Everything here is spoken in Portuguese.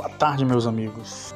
Boa tarde, meus amigos.